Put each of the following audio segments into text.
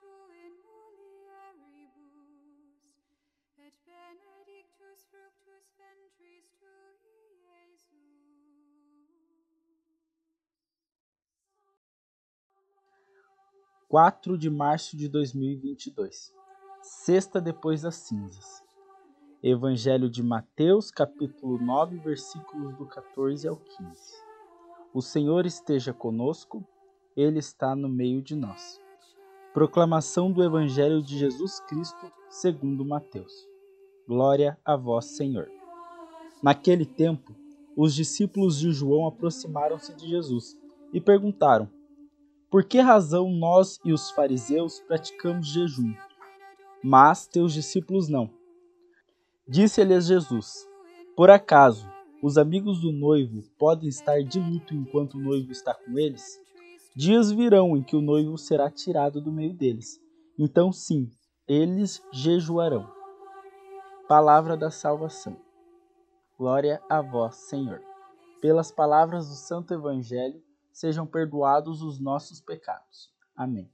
tu in mulieribus, et benedictus fructus ventris tui, Iesus. 4 de março de 2022, sexta depois das cinzas. Evangelho de Mateus, capítulo 9, versículos do 14 ao 15. O Senhor esteja conosco, Ele está no meio de nós. Proclamação do Evangelho de Jesus Cristo, segundo Mateus. Glória a vós, Senhor. Naquele tempo, os discípulos de João aproximaram-se de Jesus e perguntaram: Por que razão nós e os fariseus praticamos jejum, mas teus discípulos não? Disse-lhes Jesus: Por acaso os amigos do noivo podem estar de luto enquanto o noivo está com eles? Dias virão em que o noivo será tirado do meio deles. Então, sim, eles jejuarão. Palavra da salvação. Glória a vós, Senhor. Pelas palavras do Santo Evangelho, sejam perdoados os nossos pecados. Amém.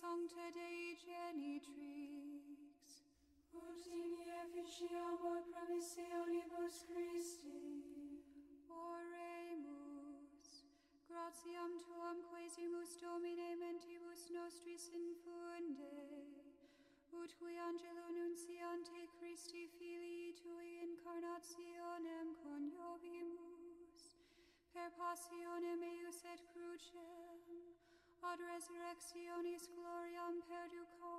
Sancta Dei Genitrix, ut in efficiamur promissionibus Christi. Oremus, gratiam tuam quesimus Domine mentibus nostris infunde, ut qui angelo nunciante Christi Filii tui incarnationem coniovimus, per passionem eius et crucem, ad resurrectionis gloriam perduco